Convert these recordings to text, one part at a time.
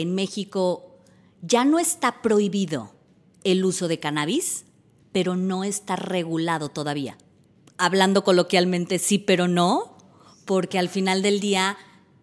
En México ya no está prohibido el uso de cannabis, pero no está regulado todavía. Hablando coloquialmente sí, pero no, porque al final del día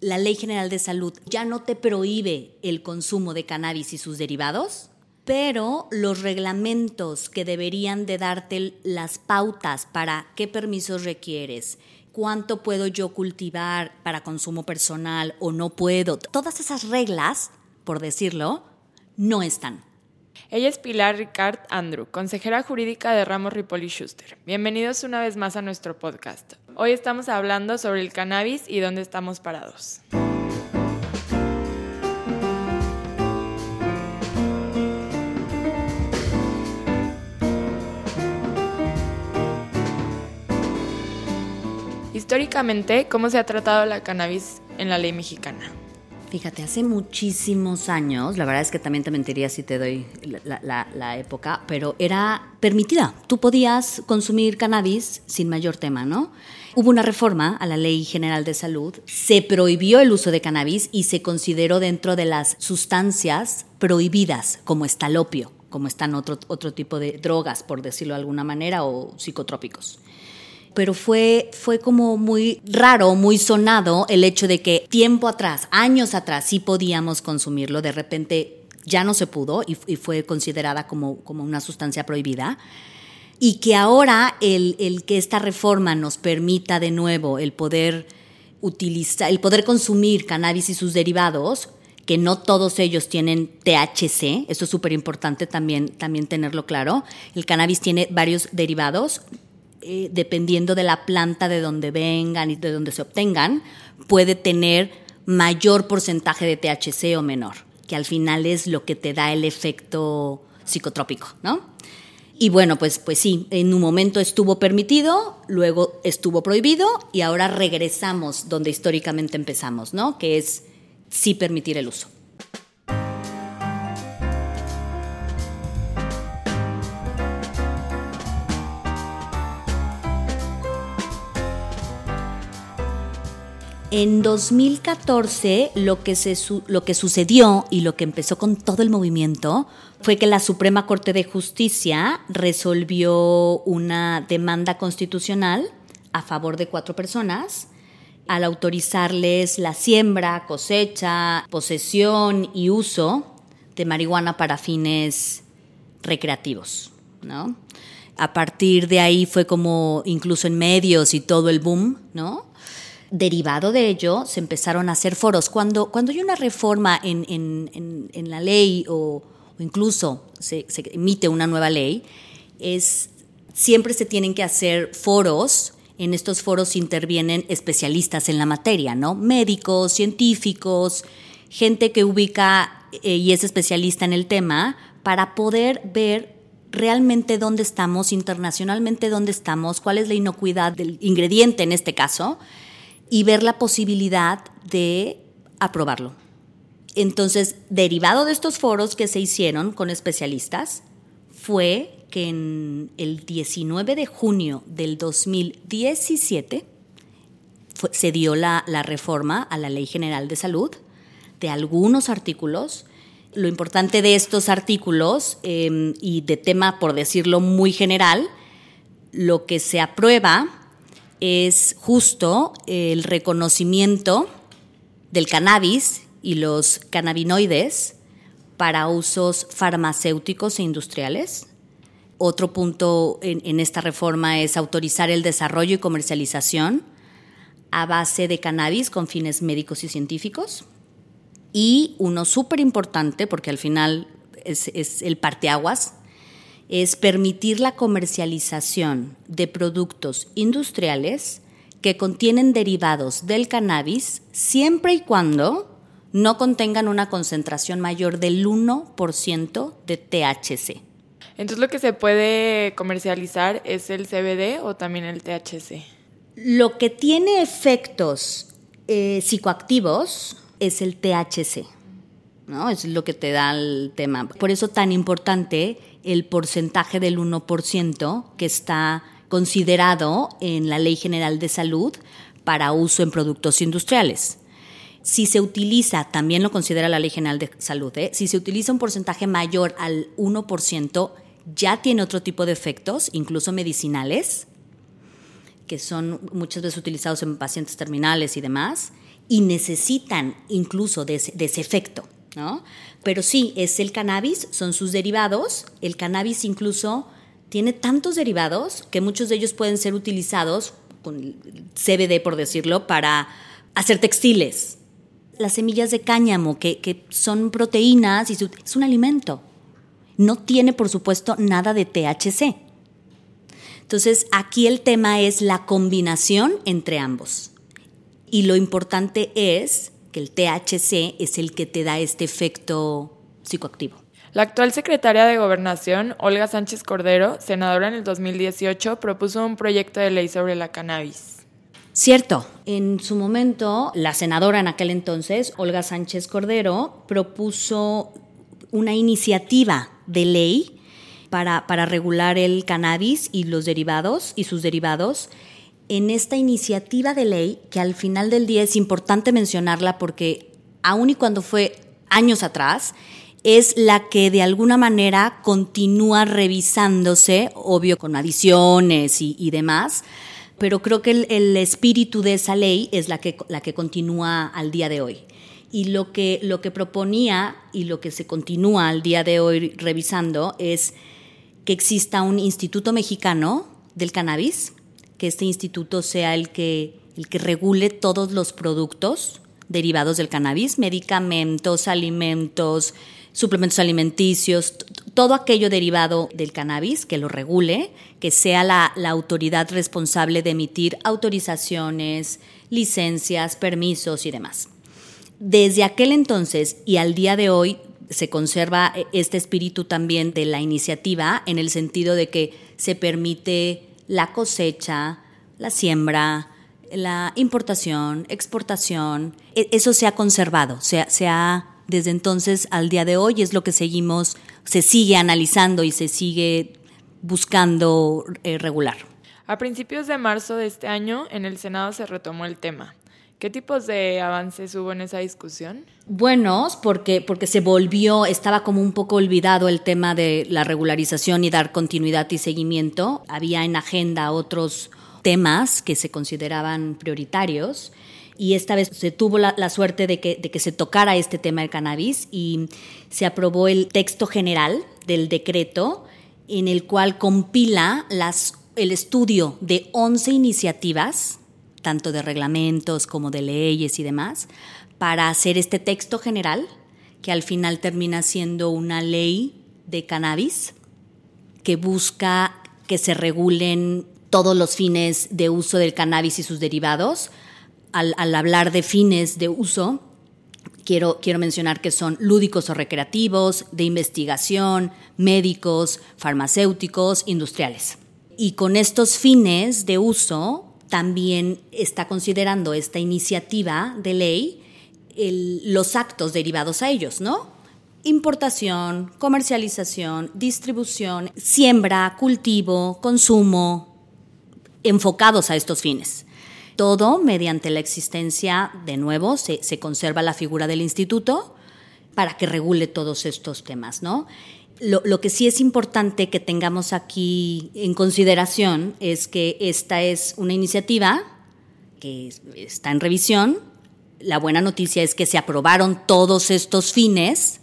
la Ley General de Salud ya no te prohíbe el consumo de cannabis y sus derivados, pero los reglamentos que deberían de darte las pautas para qué permisos requieres, cuánto puedo yo cultivar para consumo personal o no puedo, todas esas reglas por decirlo, no están. Ella es Pilar Ricard Andrew, consejera jurídica de Ramos Ripoli Schuster. Bienvenidos una vez más a nuestro podcast. Hoy estamos hablando sobre el cannabis y dónde estamos parados. Históricamente, ¿cómo se ha tratado la cannabis en la ley mexicana? Fíjate, hace muchísimos años, la verdad es que también te mentiría si te doy la, época, pero era permitida. Tú podías consumir cannabis sin mayor tema, ¿no? Hubo una reforma a la Ley General de Salud, se prohibió el uso de cannabis y se consideró dentro de las sustancias prohibidas, como está el opio, como están otro, otro tipo de drogas, por decirlo de alguna manera, o psicotrópicos pero fue, fue como muy raro, muy sonado el hecho de que tiempo atrás, años atrás, sí podíamos consumirlo, de repente ya no se pudo y, fue considerada como, como una sustancia prohibida. Y que ahora el, el que esta reforma nos permita de nuevo el poder utilizar, el poder consumir cannabis y sus derivados, que no todos ellos tienen THC, eso es súper importante también, también tenerlo claro. El cannabis tiene varios derivados, eh, dependiendo de la planta de donde vengan y de donde se obtengan, puede tener mayor porcentaje de THC o menor, que al final es lo que te da el efecto psicotrópico, ¿no? Y bueno, pues, pues sí, en un momento estuvo permitido, luego estuvo prohibido y ahora regresamos donde históricamente empezamos, ¿no? Que es sí permitir el uso. En 2014 lo que, se, lo que sucedió y lo que empezó con todo el movimiento fue que la Suprema Corte de Justicia resolvió una demanda constitucional a favor de cuatro personas al autorizarles la siembra, cosecha, posesión y uso de marihuana para fines recreativos. ¿no? A partir de ahí fue como incluso en medios y todo el boom, ¿no? Derivado de ello, se empezaron a hacer foros. Cuando, cuando hay una reforma en, en, la ley o, incluso se, emite una nueva ley, es, siempre se tienen que hacer foros. En estos foros intervienen especialistas en la materia, ¿no? Médicos, científicos, gente que ubica eh, y es especialista en el tema para poder ver realmente dónde estamos, internacionalmente dónde estamos, cuál es la inocuidad del ingrediente en este caso, y ver la posibilidad de aprobarlo. Entonces, derivado de estos foros que se hicieron con especialistas, fue que en el 19 de junio del 2017 se dio la, reforma a la Ley General de Salud de algunos artículos. Lo importante de estos artículos em, y de tema, por decirlo muy general, lo que se aprueba es justo el reconocimiento del cannabis y los cannabinoides para usos farmacéuticos e industriales. Otro punto en, esta reforma es autorizar el desarrollo y comercialización a base de cannabis con fines médicos y científicos. Y uno súper importante, porque al final es, es el parteaguas, es permitir la comercialización de productos industriales que contienen derivados del cannabis siempre y cuando no contengan una concentración mayor del 1% de THC. Entonces lo que se puede comercializar es el CBD o también el THC. Lo que tiene efectos eh, psicoactivos es el THC. ¿No? Es lo que te da el tema. Por eso tan importante el porcentaje del 1% que está considerado en la Ley General de Salud para uso en productos industriales. Si se utiliza, también lo considera la Ley General de Salud, ¿eh? si se utiliza un porcentaje mayor al 1%, ya tiene otro tipo de efectos, incluso medicinales, que son muchas veces utilizados en pacientes terminales y demás, y necesitan incluso de de ese efecto. ¿No? Pero sí, es el cannabis, son sus derivados. El cannabis incluso tiene tantos derivados que muchos de ellos pueden ser utilizados con CBD, por decirlo, para hacer textiles. Las semillas de cáñamo, que, son proteínas y es un alimento. No tiene, por supuesto, nada de THC. Entonces, aquí el tema es la combinación entre ambos. Y lo importante es que el THC es el que te da este efecto psicoactivo. La actual secretaria de Gobernación, Olga Sánchez Cordero, senadora en el 2018, propuso un proyecto de ley sobre la cannabis. Cierto, en su momento, la senadora en aquel entonces, Olga Sánchez Cordero, propuso una iniciativa de ley para, para regular el cannabis y los derivados y sus derivados en esta iniciativa de ley, que al final del día es importante mencionarla porque aun y cuando fue años atrás, es la que de alguna manera continúa revisándose, obvio con adiciones y, demás, pero creo que el, espíritu de esa ley es la que, la que continúa al día de hoy. Y lo que, lo que proponía y lo que se continúa al día de hoy revisando es que exista un instituto mexicano del cannabis, que este instituto sea el que, el que regule todos los productos derivados del cannabis, medicamentos, alimentos, suplementos alimenticios, todo aquello derivado del cannabis, que lo regule, que sea la, la, autoridad responsable de emitir autorizaciones, licencias, permisos y demás. Desde aquel entonces y al día de hoy se conserva este espíritu también de la iniciativa en el sentido de que se permite la cosecha, la siembra, la importación, exportación, e, eso se ha conservado, se, se ha desde entonces al día de hoy es lo que seguimos, se sigue analizando y se sigue buscando eh, regular. A principios de marzo de este año, en el Senado se retomó el tema. ¿Qué tipos de avances hubo en esa discusión? Buenos, porque, porque se volvió, estaba como un poco olvidado el tema de la regularización y dar continuidad y seguimiento. Había en agenda otros temas que se consideraban prioritarios y esta vez se tuvo la, suerte de que, de que, se tocara este tema del cannabis y se aprobó el texto general del decreto en el cual compila las, el estudio de 11 iniciativas tanto de reglamentos como de leyes y demás, para hacer este texto general, que al final termina siendo una ley de cannabis que busca que se regulen todos los fines de uso del cannabis y sus derivados. Al, hablar de fines de uso, quiero, quiero mencionar que son lúdicos o recreativos, de investigación, médicos, farmacéuticos, industriales. Y con estos fines de uso también está considerando esta iniciativa de ley los actos derivados a ellos, ¿no? Importación, comercialización, distribución, siembra, cultivo, consumo, enfocados a estos fines. Todo mediante la existencia, de nuevo, se, se conserva la figura del instituto para que regule todos estos temas, ¿no? Lo, que sí es importante que tengamos aquí en consideración es que esta es una iniciativa que está en revisión. La buena noticia es que se aprobaron todos estos fines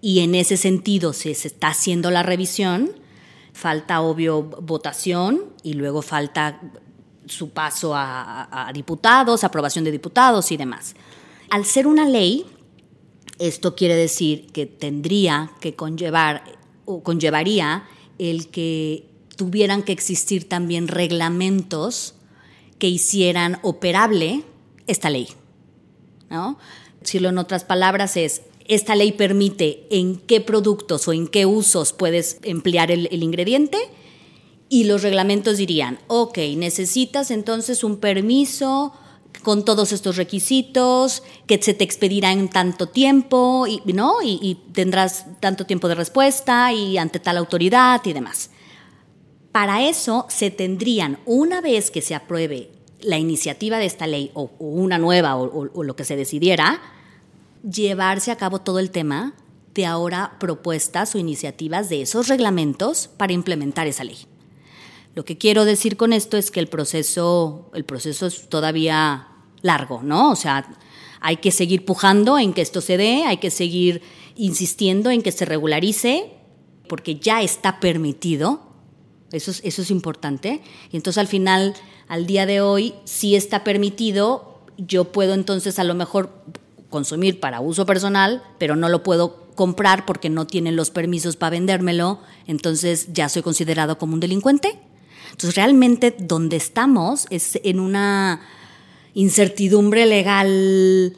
y en ese sentido se, está haciendo la revisión. Falta, obvio, votación y luego falta su paso a, diputados, aprobación de diputados y demás. Al ser una ley, esto quiere decir que tendría que conllevar o conllevaría el que tuvieran que existir también reglamentos que hicieran operable esta ley. ¿no? Decirlo en otras palabras es, esta ley permite en qué productos o en qué usos puedes emplear el, el ingrediente y los reglamentos dirían, ok, necesitas entonces un permiso con todos estos requisitos, que se te expedirá en tanto tiempo, y, ¿no? Y, tendrás tanto tiempo de respuesta y ante tal autoridad y demás. Para eso se tendrían, una vez que se apruebe la iniciativa de esta ley o, una nueva o, lo que se decidiera, llevarse a cabo todo el tema de ahora propuestas o iniciativas de esos reglamentos para implementar esa ley. Lo que quiero decir con esto es que el proceso, el proceso es todavía largo, ¿no? O sea, hay que seguir pujando en que esto se dé, hay que seguir insistiendo en que se regularice, porque ya está permitido. Eso es, eso es importante. Y entonces al final, al día de hoy, si está permitido, yo puedo entonces a lo mejor consumir para uso personal, pero no lo puedo comprar porque no tienen los permisos para vendérmelo, entonces ya soy considerado como un delincuente. Entonces realmente donde estamos es en una incertidumbre legal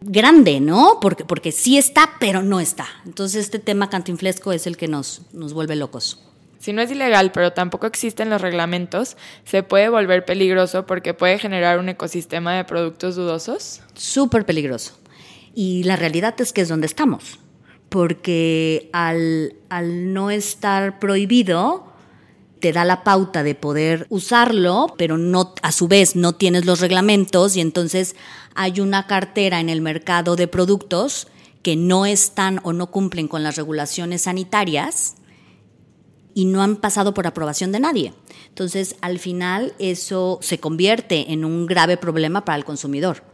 grande, ¿no? Porque, porque sí está, pero no está. Entonces este tema cantinflesco es el que nos, nos vuelve locos. Si no es ilegal, pero tampoco existen los reglamentos, ¿se puede volver peligroso porque puede generar un ecosistema de productos dudosos? Súper peligroso. Y la realidad es que es donde estamos, porque al, al no estar prohibido, te da la pauta de poder usarlo, pero no a su vez no tienes los reglamentos y entonces hay una cartera en el mercado de productos que no están o no cumplen con las regulaciones sanitarias y no han pasado por aprobación de nadie. Entonces, al final eso se convierte en un grave problema para el consumidor,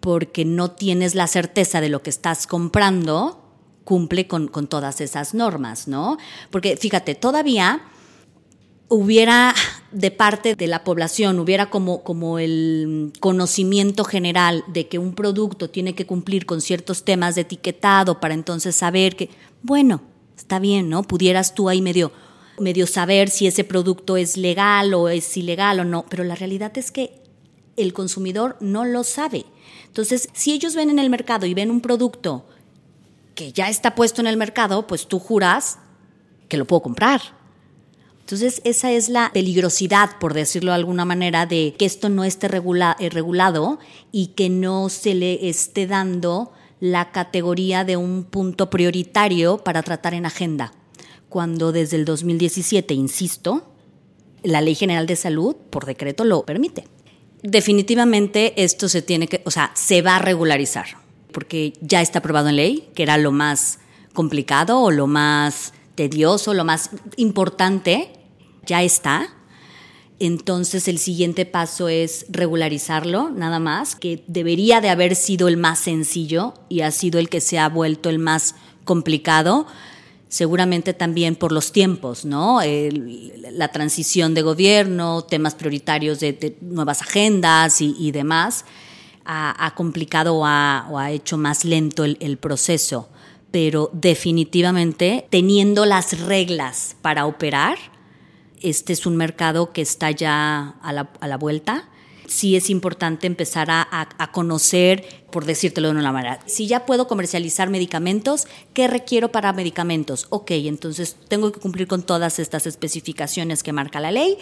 porque no tienes la certeza de lo que estás comprando cumple con, con todas esas normas, ¿no? Porque fíjate, todavía hubiera de parte de la población, hubiera como, como el conocimiento general de que un producto tiene que cumplir con ciertos temas de etiquetado para entonces saber que, bueno, está bien, ¿no? Pudieras tú ahí medio, medio saber si ese producto es legal o es ilegal o no, pero la realidad es que el consumidor no lo sabe. Entonces, si ellos ven en el mercado y ven un producto que ya está puesto en el mercado, pues tú juras que lo puedo comprar entonces, esa es la peligrosidad, por decirlo de alguna manera, de que esto no esté eh, regulado y que no se le esté dando la categoría de un punto prioritario para tratar en agenda. Cuando desde el 2017, insisto, la Ley General de Salud, por decreto, lo permite. Definitivamente esto se tiene que, o sea, se va a regularizar, porque ya está aprobado en ley, que era lo más complicado o lo más tedioso, lo más importante ya está. Entonces el siguiente paso es regularizarlo, nada más, que debería de haber sido el más sencillo y ha sido el que se ha vuelto el más complicado, seguramente también por los tiempos, ¿no? la transición de gobierno, temas prioritarios de, nuevas agendas y, demás, ha, complicado o ha, hecho más lento el proceso, pero definitivamente teniendo las reglas para operar, este es un mercado que está ya a la, vuelta. Sí es importante empezar a, conocer, por decírtelo de una manera, si ya puedo comercializar medicamentos, ¿qué requiero para medicamentos? Ok, entonces tengo que cumplir con todas estas especificaciones que marca la ley,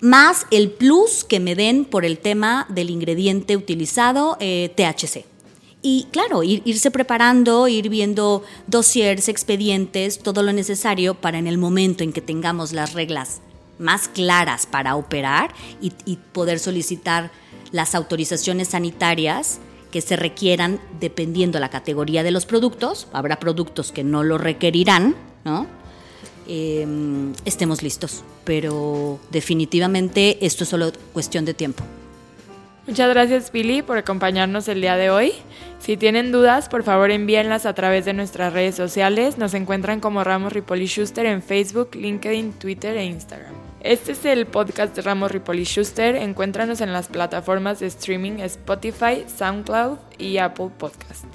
más el plus que me den por el tema del ingrediente utilizado, eh, THC. Y claro, irse preparando, ir viendo dossiers, expedientes, todo lo necesario para en el momento en que tengamos las reglas más claras para operar y, poder solicitar las autorizaciones sanitarias que se requieran dependiendo la categoría de los productos. Habrá productos que no lo requerirán, ¿no? Em, estemos listos. Pero definitivamente esto es solo cuestión de tiempo. Muchas gracias Billy por acompañarnos el día de hoy. Si tienen dudas, por favor envíenlas a través de nuestras redes sociales. Nos encuentran como Ramos Ripoli Schuster en Facebook, LinkedIn, Twitter e Instagram. Este es el podcast de Ramos Ripoli Schuster. Encuéntranos en las plataformas de streaming Spotify, SoundCloud y Apple Podcast.